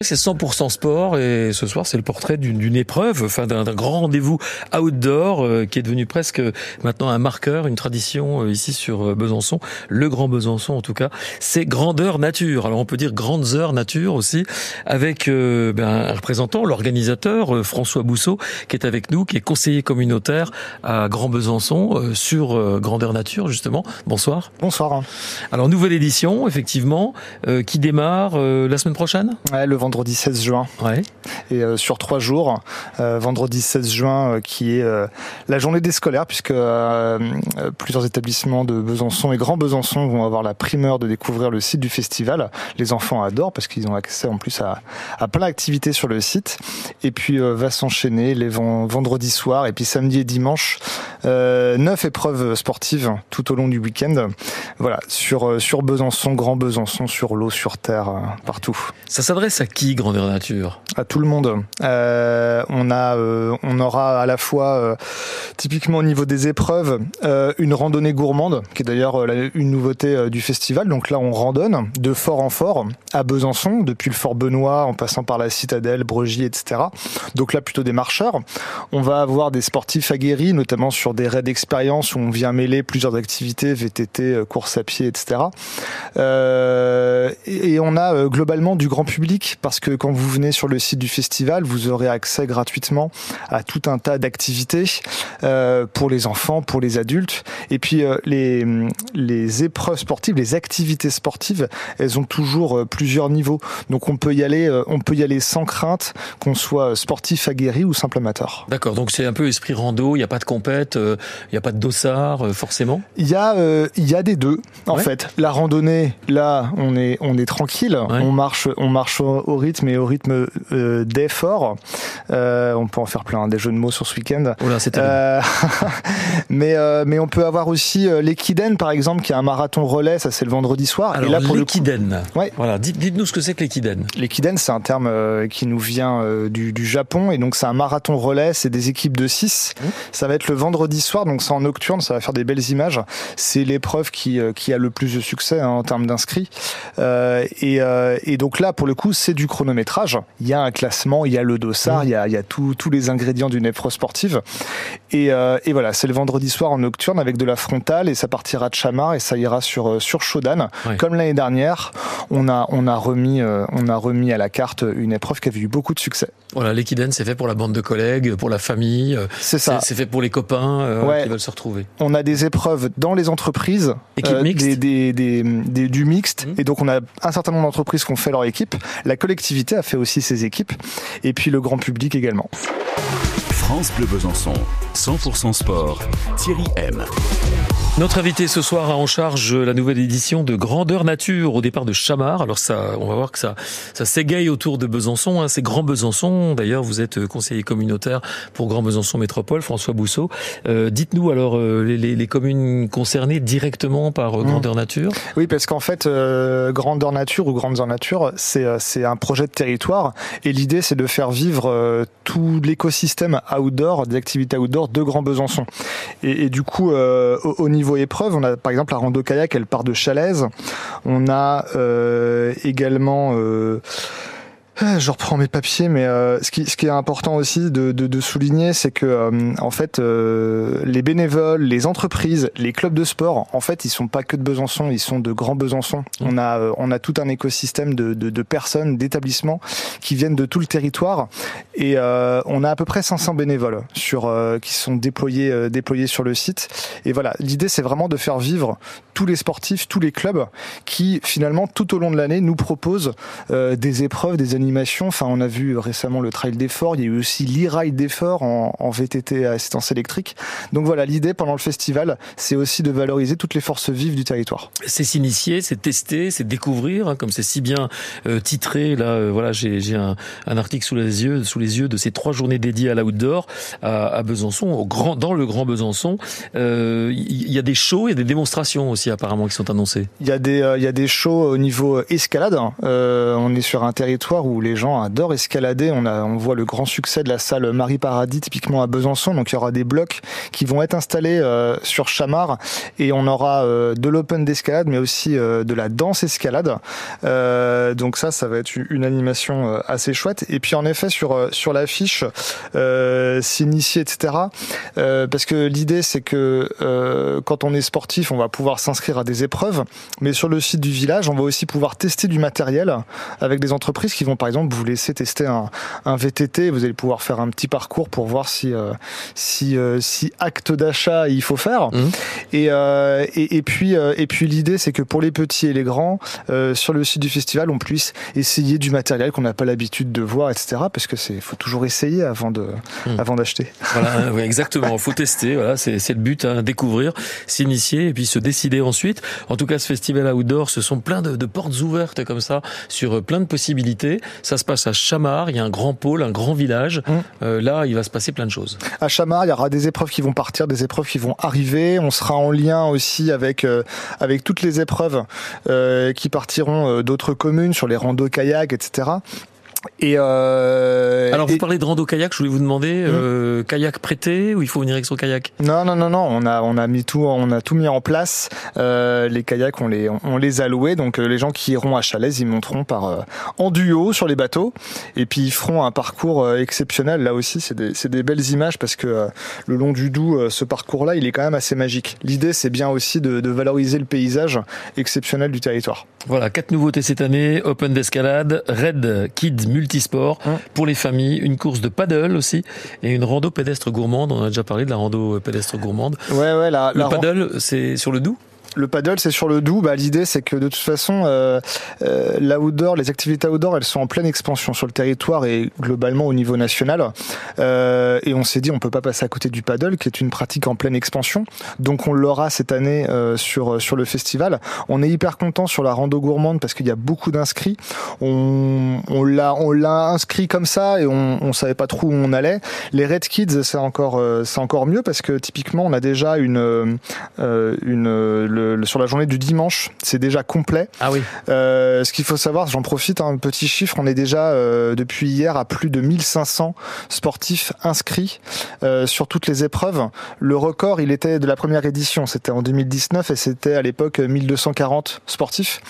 C'est 100% sport et ce soir c'est le portrait d'une épreuve, enfin d'un grand rendez-vous outdoor euh, qui est devenu presque maintenant un marqueur, une tradition euh, ici sur euh, Besançon, le Grand Besançon en tout cas. C'est grandeur nature. Alors on peut dire grandes heures nature aussi avec ben, un représentant, l'organisateur François Bousseau qui est avec nous, qui est conseiller communautaire à Grand Besançon sur grandeur nature justement. Bonsoir. Bonsoir. Alors nouvelle édition effectivement qui démarre la semaine prochaine? Ouais, le vendredi 16 juin. Ouais. Et euh, sur trois jours, euh, vendredi 16 juin, euh, qui est la journée des scolaires, puisque plusieurs établissements de Besançon et Grand Besançon vont avoir la primeur de découvrir le site du festival. Les enfants adorent parce qu'ils ont accès en plus à, à plein d'activités sur le site. Et puis va s'enchaîner les vendredi soir et puis samedi et dimanche, neuf épreuves sportives tout au long du week-end. Voilà, sur sur Besançon, Grand Besançon, sur l'eau, sur terre, partout. Ça s'adresse à qui Grandeur Nature? À tout le monde. Euh, on a, euh, on aura à la fois, euh, typiquement au niveau des épreuves, une randonnée gourmande, qui est d'ailleurs une nouveauté du festival. Donc là, on randonne de fort en fort à Besançon, depuis le Fort Benoît, en passant par la Citadelle, Bregy, etc. Donc là, plutôt des marcheurs. On va avoir des sportifs aguerris, notamment sur des raids d'expérience où on vient mêler plusieurs activités, VTT, course à pied, etc. et on a globalement du grand public parce que quand vous venez sur le site du festival, vous aurez accès gratuitement à tout un tas d'activités euh, pour les enfants, pour les adultes. Et puis euh, les, les épreuves sportives, les activités sportives, elles ont toujours euh, plusieurs niveaux. Donc on peut y aller, on peut y aller sans crainte, qu'on soit sportif aguerri ou simple amateur. D'accord. Donc c'est un peu esprit rando. Il n'y a pas de compète, il n'y a pas de dossard forcément? Il y a il y a des deux en fait. La randonnée, là, on est on est tranquille. On marche on marche au rythme et au rythme euh, d'effort. Euh, on peut en faire plein, des jeux de mots sur ce week-end. euh, mais euh, mais on peut avoir aussi l'équiden par exemple, qui est un marathon relais. Ça c'est le vendredi soir. Alors, et là pour l'équiden. Ouais. Voilà. Dites-nous ce que c'est que l'équiden. L'équiden, c'est un terme qui nous vient du, du, Japon et donc c'est un marathon relais. C'est des équipes de 6 mmh. Ça va être le vendredi soir, donc c'est en nocturne. Ça va faire des belles images. C'est l'épreuve qui qui a le plus de succès hein, en termes d'inscrits. et, et donc là, pour le coup, c'est du chronométrage. Il y a un classement, il y a le dossard, il y a, il y a tous les ingrédients d'une épreuve sportive. Et, euh, et voilà, c'est le vendredi soir en nocturne avec de la frontale et ça partira de Chamar et ça ira sur euh, sur. Comme l'année dernière, on a on a remis euh, on a remis à la carte une épreuve qui avait eu beaucoup de succès. Voilà, l'équidène, c'est fait pour la bande de collègues, pour la famille. C'est ça. C'est fait pour les copains qui veulent se retrouver. On a des épreuves dans les entreprises, des, des, des, du mixte, mmh. et donc on a un certain nombre d'entreprises qui ont fait leur équipe. La collectivité a fait aussi ses équipes, et puis le grand public également. France Bleu Besançon, 100% sport, Thierry M. Notre invité ce soir a en charge la nouvelle édition de Grandeur Nature au départ de Chamar. Alors ça, on va voir que ça, ça s'égaye autour de Besançon. Hein. C'est Grand Besançon. D'ailleurs, vous êtes conseiller communautaire pour Grand Besançon Métropole, François Bousseau. Euh, dites-nous alors euh, les, les, communes concernées directement par euh, Grandeur mmh. Nature. Oui, parce qu'en fait, Grandeur Nature ou Grandes Nature, c'est c'est un projet de territoire et l'idée c'est de faire vivre l'écosystème outdoor, des activités outdoor de Grand Besançon. Et, du coup, au, au niveau épreuves, on a par exemple la rando kayak, elle part de Chalaise. On a euh, également euh, je reprends mes papiers, mais euh, ce, qui, ce qui est important aussi de, de, de souligner, c'est que euh, en fait, euh, les bénévoles, les entreprises, les clubs de sport, en fait, ils sont pas que de Besançon, ils sont de Grand Besançon. On a on a tout un écosystème de, de, de personnes, d'établissements qui viennent de tout le territoire, et on a à peu près 500 bénévoles sur qui sont déployés déployés sur le site. Et voilà, l'idée, c'est vraiment de faire vivre tous les sportifs, tous les clubs qui finalement tout au long de l'année nous proposent des épreuves, des animations Enfin, on a vu récemment le Trail d'effort. Il y a eu aussi l'e-ride d'effort en, en, VTT à assistance électrique. Donc voilà, l'idée pendant le festival, c'est aussi de valoriser toutes les forces vives du territoire. C'est s'initier, c'est tester, c'est découvrir, hein, comme c'est si bien euh, titré. Là, euh, voilà, j'ai un, un, article sous les yeux, sous les yeux de ces trois journées dédiées à l'outdoor à, à, Besançon, au grand, dans le Grand Besançon. Il euh, y a des shows, il y a des démonstrations aussi apparemment qui sont annoncées. Il y a des, il y a des shows au niveau escalade. on est sur un territoire où les gens adorent escalader. On, a, on voit le grand succès de la salle Marie Paradis, typiquement à Besançon. Donc il y aura des blocs qui vont être installés sur Chamar et on aura de l'open d'escalade, mais aussi de la danse escalade. donc ça, ça va être une animation assez chouette. Et puis en effet, sur, sur l'affiche, s'initier, etc. parce que l'idée, c'est que quand on est sportif, on va pouvoir s'inscrire à des épreuves, mais sur le site du village, on va aussi pouvoir tester du matériel avec des entreprises qui vont par exemple vous laisser tester un, un VTT. Vous allez pouvoir faire un petit parcours pour voir si euh, si euh, si acte d'achat il faut faire. Mmh. Et, euh, et, et puis et puis l'idée c'est que pour les petits et les grands sur le site du festival on puisse essayer du matériel qu'on n'a pas l'habitude de voir etc. Parce que c'est faut toujours essayer avant de mmh. avant d'acheter. Voilà oui, exactement. faut tester. Voilà c'est c'est le but hein, découvrir, s'initier et puis se décider ensuite. En tout cas ce festival outdoor ce sont plein de, de portes ouvertes comme ça sur euh, plein de possibilités. Ça se passe à Chamar, il y a un grand pôle, un grand village. Mmh. Euh, là, il va se passer plein de choses. À Chamar, il y aura des épreuves qui vont partir, des épreuves qui vont arriver. On sera en lien aussi avec euh, avec toutes les épreuves euh, qui partiront d'autres communes sur les randos kayak, etc. Et euh, alors vous parlez de rando kayak, je voulais vous demander mmh. euh, kayak prêté ou il faut venir avec son kayak? Non non non non, on a on a mis tout on a tout mis en place. Euh, les kayaks on les on les a loués donc euh, les gens qui iront à Chalais ils monteront par euh, en duo sur les bateaux et puis ils feront un parcours euh, exceptionnel là aussi c'est des c'est des belles images parce que le long du Doubs ce parcours là il est quand même assez magique. L'idée c'est bien aussi de, de valoriser le paysage exceptionnel du territoire. Voilà quatre nouveautés cette année Open d'escalade, Red Kids multisport hein. pour les familles, une course de paddle aussi et une rando pédestre gourmande. On a déjà parlé de la rando pédestre gourmande. Ouais, ouais, la, le paddle, c'est sur le Doubs le paddle, c'est sur le doux. Bah, l'idée, c'est que de toute façon, euh, euh, l'outdoor, les activités outdoor, elles sont en pleine expansion sur le territoire et globalement au niveau national. Euh, et on s'est dit, on peut pas passer à côté du paddle, qui est une pratique en pleine expansion. Donc, on l'aura cette année euh, sur sur le festival. On est hyper content sur la rando gourmande parce qu'il y a beaucoup d'inscrits. On, on l'a on l'a inscrit comme ça et on, on savait pas trop où on allait. Les Red Kids, c'est encore euh, c'est encore mieux parce que typiquement, on a déjà une une le, sur la journée du dimanche, c'est déjà complet. Ah oui. Euh, ce qu'il faut savoir, j'en profite, un petit chiffre, on est déjà euh, depuis hier à plus de 1500 sportifs inscrits euh, sur toutes les épreuves. Le record, il était de la première édition, c'était en 2019 et c'était à l'époque 1240 sportifs.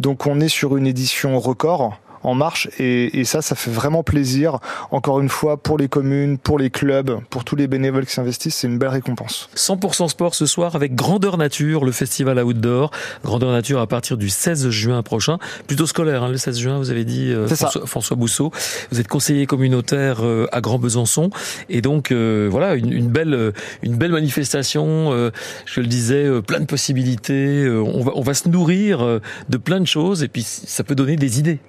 Donc on est sur une édition record en marche et, et, ça, ça fait vraiment plaisir. Encore une fois, pour les communes, pour les clubs, pour tous les bénévoles qui s'investissent, c'est une belle récompense. 100% sport ce soir avec Grandeur Nature, le festival outdoor. Grandeur Nature à partir du 16 juin prochain, plutôt scolaire, hein, le 16 juin, vous avez dit euh, François, François, Bousseau. Vous êtes conseiller communautaire euh, à Grand Besançon et donc euh, voilà une, une, belle une belle manifestation. Euh, je le disais, euh, plein de possibilités. on va on va se nourrir de plein de choses et puis ça peut donner des idées.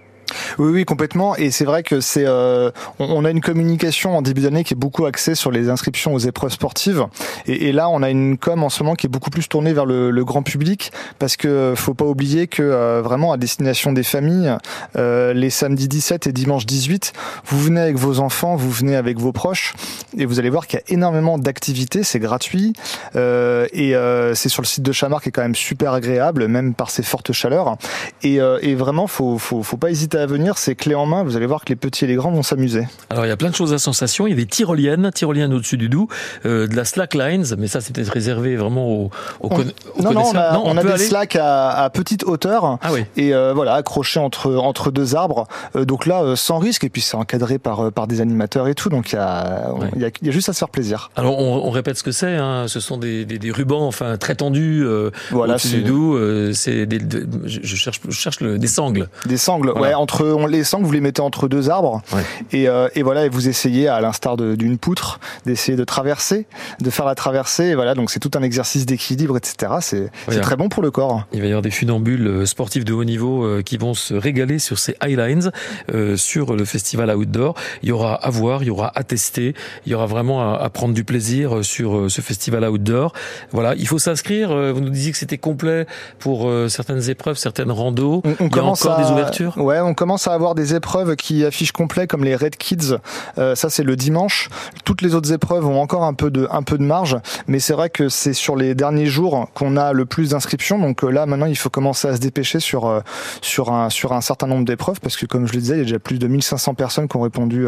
Oui, oui, complètement. Et c'est vrai que c'est, euh, on, a une communication en début d'année qui est beaucoup axée sur les inscriptions aux épreuves sportives. Et, et, là, on a une com en ce moment qui est beaucoup plus tournée vers le, le grand public, parce que faut pas oublier que euh, vraiment à destination des familles, euh, les samedis 17 et dimanche 18, vous venez avec vos enfants, vous venez avec vos proches, et vous allez voir qu'il y a énormément d'activités. C'est gratuit euh, et euh, c'est sur le site de Chamar qui est quand même super agréable, même par ses fortes chaleurs. Et, et vraiment, faut, faut, faut pas hésiter à venir, c'est clé en main. Vous allez voir que les petits et les grands vont s'amuser. Alors il y a plein de choses à sensation. Il y a des tyroliennes, tyroliennes au-dessus du Doubs, euh, de la slacklines, mais ça c'est peut-être réservé vraiment aux, aux, on, non, non, on a, non, on, on a des slacks à, à, petite hauteur ah oui. et euh, voilà accrochés entre entre deux arbres. Euh, donc là, sans risque et puis c'est encadré par par des animateurs et tout. Donc il y a ouais. y, a, y, a, juste à se faire plaisir. Alors on, répète ce que c'est. Hein. Ce sont des, des, des, rubans enfin très tendus voilà, au-dessus du Doubs. c'est des, de, je cherche je cherche le, des sangles. Des sangles. Voilà. Ouais, entre on les sangles vous les mettez entre deux arbres. Ouais. et, euh, et, voilà et vous essayez à l'instar d'une poutre d'essayer de traverser de faire la traversée. Et voilà donc c'est tout un exercice d'équilibre etc c'est voilà. très bon pour le corps. Il va y avoir des funambules euh, sportifs de haut niveau euh, qui vont se régaler sur ces highlines euh, sur le festival outdoor. Il y aura à voir il y aura à tester. Il y aura vraiment à, à prendre du plaisir euh, sur ce festival outdoor. Voilà il faut s'inscrire vous nous disiez que c'était complet pour certaines épreuves certaines randos. On, on il y a encore à... des ouvertures. Ouais on, commence à avoir des épreuves qui affichent complet comme les Red Kids. ça c'est le dimanche. Toutes les autres épreuves ont encore un peu de un peu de marge, mais c'est vrai que c'est sur les derniers jours qu'on a le plus d'inscriptions. Donc là maintenant il faut commencer à se dépêcher sur sur un sur un certain nombre d'épreuves parce que comme je le disais, il y a déjà plus de 1500 personnes qui ont répondu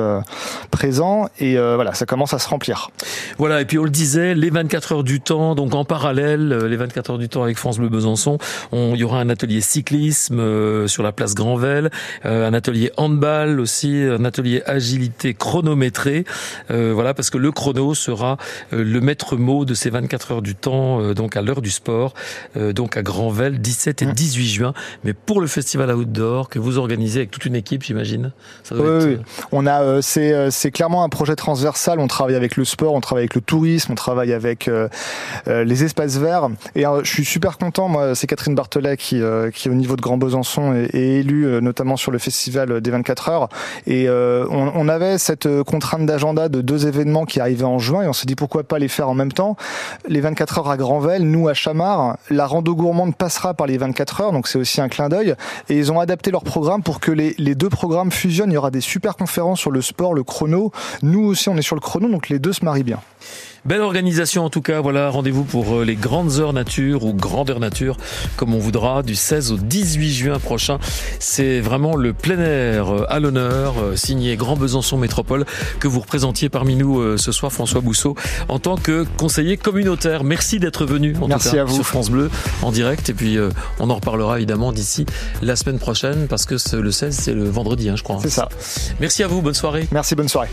présent et voilà, ça commence à se remplir. Voilà, et puis on le disait, les 24 heures du temps, donc en parallèle, les 24 heures du temps avec France Bleu Besançon, on, il y aura un atelier cyclisme sur la place Granvelle, un atelier handball aussi, un atelier agilité chronométrée. voilà, parce que le chrono sera le maître mot de ces 24 heures du temps, donc à l'heure du sport, donc à Granvelle, 17 et 18 mmh. juin. Mais pour le festival outdoor que vous organisez avec toute une équipe, j'imagine. Oui, oui, on a, c'est, c'est clairement un projet transversal. On travaille avec le sport, on travaille avec le tourisme, on travaille avec les espaces verts. Et je suis super content. Moi, c'est Catherine Barthelet qui, qui au niveau de Grand Besançon est, est élue, notamment sur le festival des 24 heures. Et on, on avait cette contrainte d'agenda de deux événements qui arrivaient en juin et on s'est dit pourquoi pas les faire en même temps. Les 24 heures à Granvelle, nous à Chamard, la rando gourmande passera par les 24 heures, donc c'est aussi un clin d'œil. Et ils ont adapté leur programme pour que les deux programmes fusionnent. Il y aura des super conférences sur le sport, le chrono. Nous aussi, on est sur le chrono, donc les deux se marient bien. Belle organisation en tout cas. Voilà, rendez-vous pour euh, les grandes heures nature ou grandeur nature, comme on voudra, du 16 au 18 juin prochain. C'est vraiment le plein air euh, à l'honneur, euh, signé Grand Besançon Métropole, que vous représentiez parmi nous ce soir, François Bousseau, en tant que conseiller communautaire. Merci d'être venu en Merci tout cas, à vous. sur France Bleu en direct. Et puis on en reparlera évidemment d'ici la semaine prochaine, parce que le 16 c'est le vendredi, hein, je crois. C'est ça. Merci à vous. Bonne soirée. Merci. Bonne soirée.